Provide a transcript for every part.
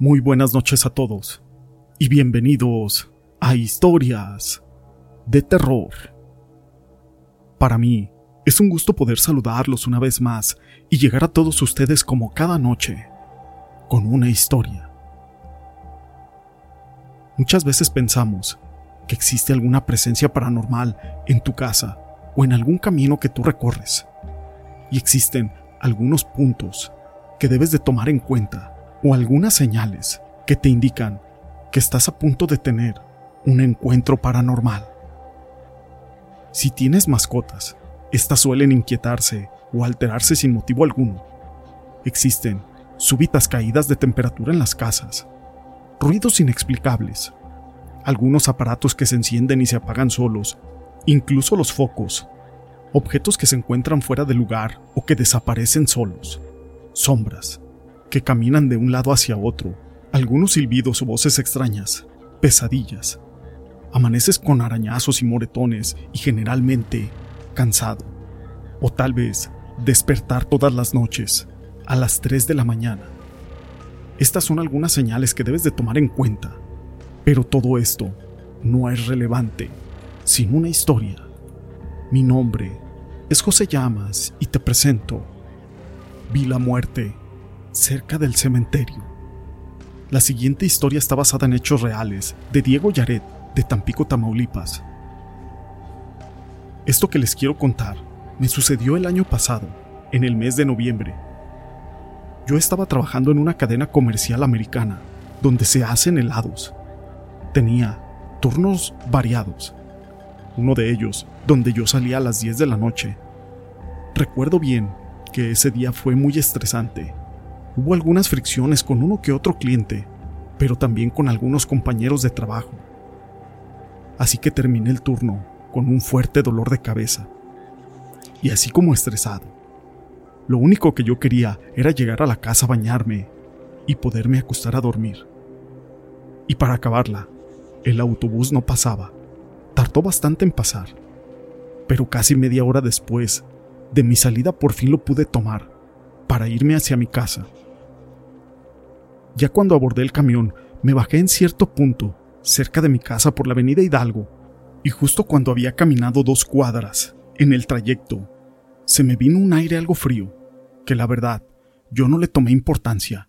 Muy buenas noches a todos y bienvenidos a Historias de Terror. Para mí es un gusto poder saludarlos una vez más y llegar a todos ustedes como cada noche con una historia. Muchas veces pensamos que existe alguna presencia paranormal en tu casa o en algún camino que tú recorres. Y existen algunos puntos que debes de tomar en cuenta o algunas señales que te indican que estás a punto de tener un encuentro paranormal. Si tienes mascotas, estas suelen inquietarse o alterarse sin motivo alguno. Existen súbitas caídas de temperatura en las casas, ruidos inexplicables, algunos aparatos que se encienden y se apagan solos, incluso los focos, objetos que se encuentran fuera de lugar o que desaparecen solos, sombras, que caminan de un lado hacia otro, algunos silbidos o voces extrañas, pesadillas. Amaneces con arañazos y moretones y generalmente cansado. O tal vez despertar todas las noches a las 3 de la mañana. Estas son algunas señales que debes de tomar en cuenta. Pero todo esto no es relevante sin una historia. Mi nombre es José Llamas y te presento Vi la muerte cerca del cementerio. La siguiente historia está basada en hechos reales de Diego Yaret, de Tampico, Tamaulipas. Esto que les quiero contar me sucedió el año pasado, en el mes de noviembre. Yo estaba trabajando en una cadena comercial americana, donde se hacen helados. Tenía turnos variados. Uno de ellos, donde yo salía a las 10 de la noche. Recuerdo bien que ese día fue muy estresante Hubo algunas fricciones con uno que otro cliente, pero también con algunos compañeros de trabajo. Así que terminé el turno con un fuerte dolor de cabeza. Y así como estresado. Lo único que yo quería era llegar a la casa a bañarme y poderme acostar a dormir. Y para acabarla, el autobús no pasaba. Tardó bastante en pasar. Pero casi media hora después de mi salida por fin lo pude tomar para irme hacia mi casa. Ya cuando abordé el camión, me bajé en cierto punto, cerca de mi casa por la avenida Hidalgo, y justo cuando había caminado dos cuadras, en el trayecto, se me vino un aire algo frío, que la verdad, yo no le tomé importancia,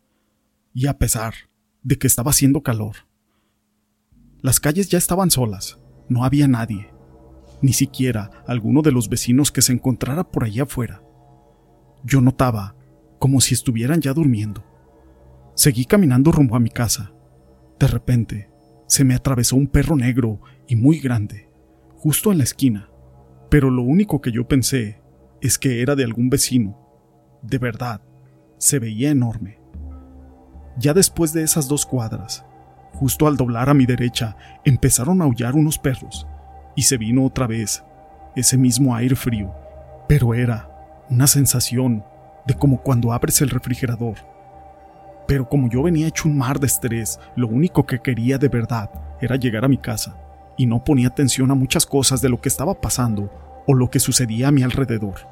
y a pesar de que estaba haciendo calor. Las calles ya estaban solas, no había nadie, ni siquiera alguno de los vecinos que se encontrara por allá afuera. Yo notaba como si estuvieran ya durmiendo. Seguí caminando rumbo a mi casa. De repente, se me atravesó un perro negro y muy grande, justo en la esquina. Pero lo único que yo pensé es que era de algún vecino. De verdad, se veía enorme. Ya después de esas dos cuadras, justo al doblar a mi derecha, empezaron a aullar unos perros, y se vino otra vez ese mismo aire frío, pero era una sensación de como cuando abres el refrigerador pero como yo venía hecho un mar de estrés, lo único que quería de verdad era llegar a mi casa, y no ponía atención a muchas cosas de lo que estaba pasando o lo que sucedía a mi alrededor.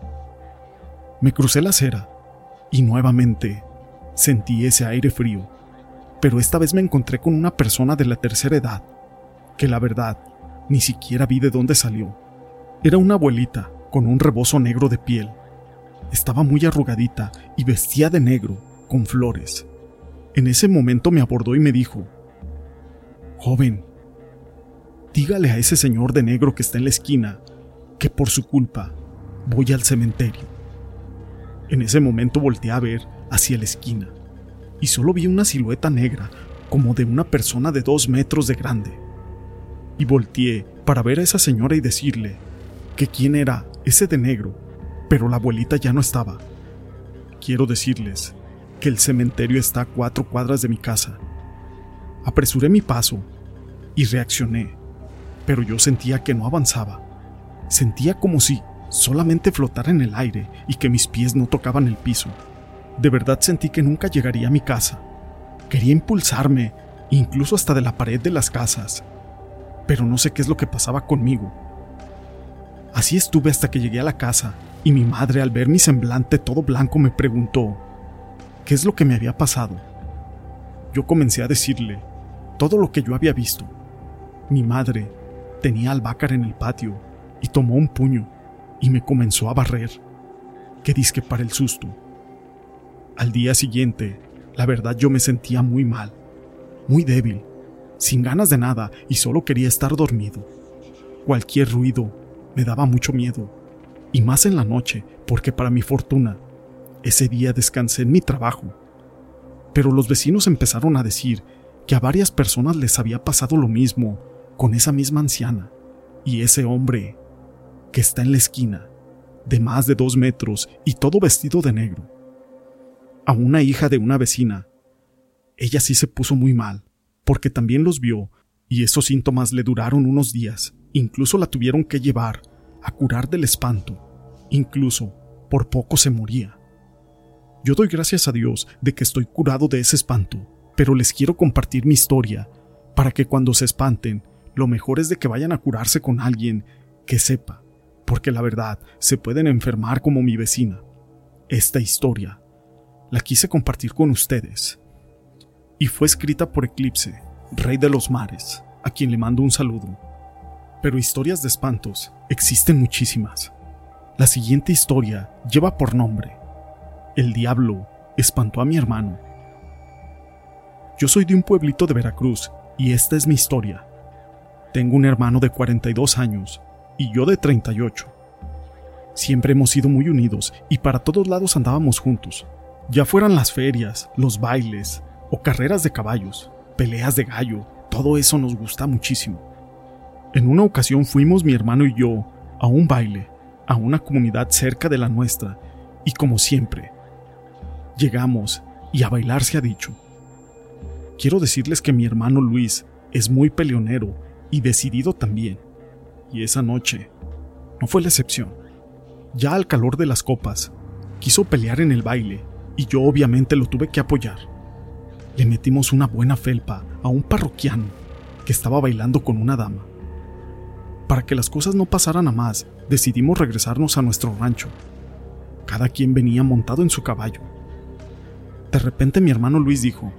Me crucé la acera, y nuevamente sentí ese aire frío, pero esta vez me encontré con una persona de la tercera edad, que la verdad ni siquiera vi de dónde salió. Era una abuelita con un rebozo negro de piel. Estaba muy arrugadita y vestía de negro, con flores. En ese momento me abordó y me dijo, Joven, dígale a ese señor de negro que está en la esquina que por su culpa voy al cementerio. En ese momento volteé a ver hacia la esquina y solo vi una silueta negra como de una persona de dos metros de grande. Y volteé para ver a esa señora y decirle que quién era ese de negro, pero la abuelita ya no estaba. Quiero decirles que el cementerio está a cuatro cuadras de mi casa. Apresuré mi paso y reaccioné, pero yo sentía que no avanzaba. Sentía como si solamente flotara en el aire y que mis pies no tocaban el piso. De verdad sentí que nunca llegaría a mi casa. Quería impulsarme, incluso hasta de la pared de las casas, pero no sé qué es lo que pasaba conmigo. Así estuve hasta que llegué a la casa y mi madre al ver mi semblante todo blanco me preguntó, qué es lo que me había pasado. Yo comencé a decirle todo lo que yo había visto. Mi madre tenía albácar en el patio y tomó un puño y me comenzó a barrer. Que disque para el susto. Al día siguiente, la verdad yo me sentía muy mal, muy débil, sin ganas de nada y solo quería estar dormido. Cualquier ruido me daba mucho miedo, y más en la noche, porque para mi fortuna, ese día descansé en mi trabajo. Pero los vecinos empezaron a decir que a varias personas les había pasado lo mismo con esa misma anciana y ese hombre que está en la esquina, de más de dos metros y todo vestido de negro. A una hija de una vecina, ella sí se puso muy mal, porque también los vio y esos síntomas le duraron unos días, incluso la tuvieron que llevar a curar del espanto, incluso por poco se moría. Yo doy gracias a Dios de que estoy curado de ese espanto, pero les quiero compartir mi historia para que cuando se espanten, lo mejor es de que vayan a curarse con alguien que sepa porque la verdad se pueden enfermar como mi vecina. Esta historia la quise compartir con ustedes. Y fue escrita por Eclipse, rey de los mares, a quien le mando un saludo. Pero historias de espantos existen muchísimas. La siguiente historia lleva por nombre El diablo espantó a mi hermano. Yo soy de un pueblito de Veracruz y esta es mi historia. Tengo un hermano de 42 años y yo de 38. Siempre hemos sido muy unidos y para todos lados andábamos juntos, ya fueran las ferias, los bailes o carreras de caballos, peleas de gallo, todo eso nos gusta muchísimo. En una ocasión fuimos mi hermano y yo a un baile, a una comunidad cerca de la nuestra, y como siempre, llegamos y a bailar se ha dicho. Quiero decirles que mi hermano Luis es muy peleonero y decidido también y esa noche no fue la excepción. Ya al calor de las copas, quiso pelear en el baile y yo obviamente lo tuve que apoyar. Le metimos una buena felpa a un parroquiano que estaba bailando con una dama. Para que las cosas no pasaran a más, decidimos regresarnos a nuestro rancho. Cada quien venía montado en su caballo. De repente mi hermano Luis dijo,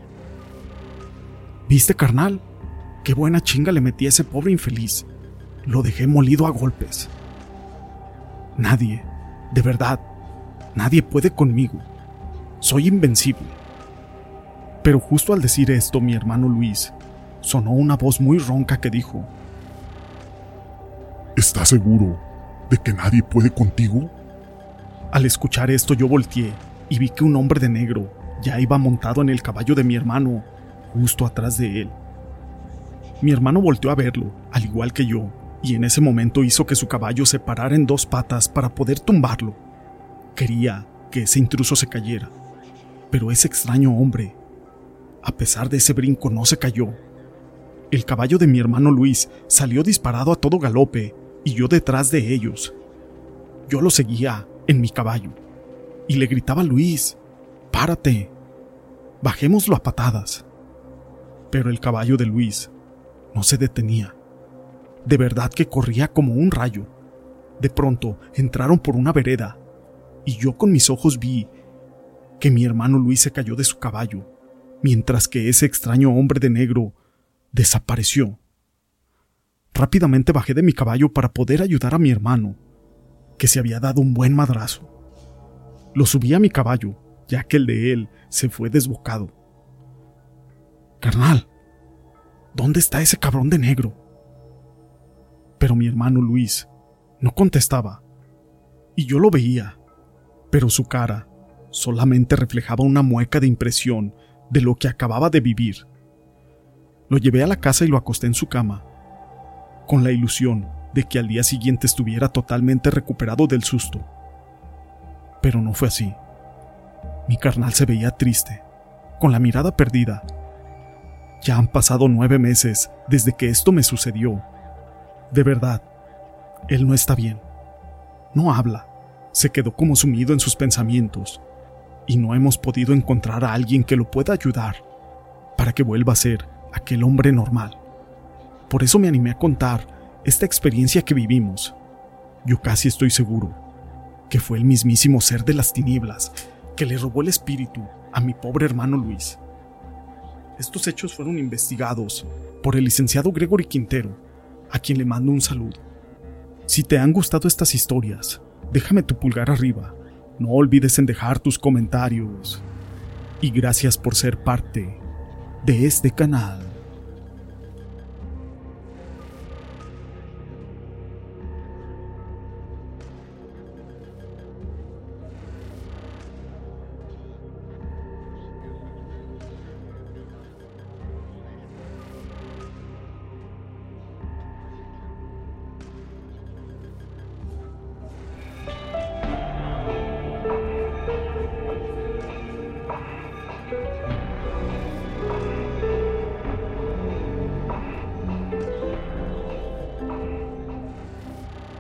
¿Viste, carnal? Qué buena chinga le metí a ese pobre infeliz lo dejé molido a golpes. Nadie, de verdad, nadie puede conmigo. Soy invencible. Pero justo al decir esto, mi hermano Luis, sonó una voz muy ronca que dijo, ¿Estás seguro de que nadie puede contigo? Al escuchar esto yo volteé y vi que un hombre de negro ya iba montado en el caballo de mi hermano, justo atrás de él. Mi hermano volteó a verlo, al igual que yo, y en ese momento hizo que su caballo se parara en dos patas para poder tumbarlo. Quería que ese intruso se cayera, pero ese extraño hombre, a pesar de ese brinco, no se cayó. El caballo de mi hermano Luis salió disparado a todo galope y yo detrás de ellos. Yo lo seguía en mi caballo y le gritaba Luis, párate, bajémoslo a patadas. Pero el caballo de Luis no se detenía. De verdad que corría como un rayo. De pronto entraron por una vereda y yo con mis ojos vi que mi hermano Luis se cayó de su caballo, mientras que ese extraño hombre de negro desapareció. Rápidamente bajé de mi caballo para poder ayudar a mi hermano, que se había dado un buen madrazo. Lo subí a mi caballo, ya que el de él se fue desbocado. Carnal, ¿dónde está ese cabrón de negro? Pero mi hermano Luis no contestaba. Y yo lo veía, pero su cara solamente reflejaba una mueca de impresión de lo que acababa de vivir. Lo llevé a la casa y lo acosté en su cama, con la ilusión de que al día siguiente estuviera totalmente recuperado del susto. Pero no fue así. Mi carnal se veía triste, con la mirada perdida. Ya han pasado nueve meses desde que esto me sucedió de verdad, él no está bien. No habla. Se quedó como sumido en sus pensamientos. Y no hemos podido encontrar a alguien que lo pueda ayudar para que vuelva a ser aquel hombre normal. Por eso me animé a contar esta experiencia que vivimos. Yo casi estoy seguro que fue el mismísimo ser de las tinieblas que le robó el espíritu a mi pobre hermano Luis. Estos hechos fueron investigados por el licenciado Gregory Quintero, a quien le mando un saludo. Si te han gustado estas historias, déjame tu pulgar arriba. No olvides en dejar tus comentarios. Y gracias por ser parte de este canal.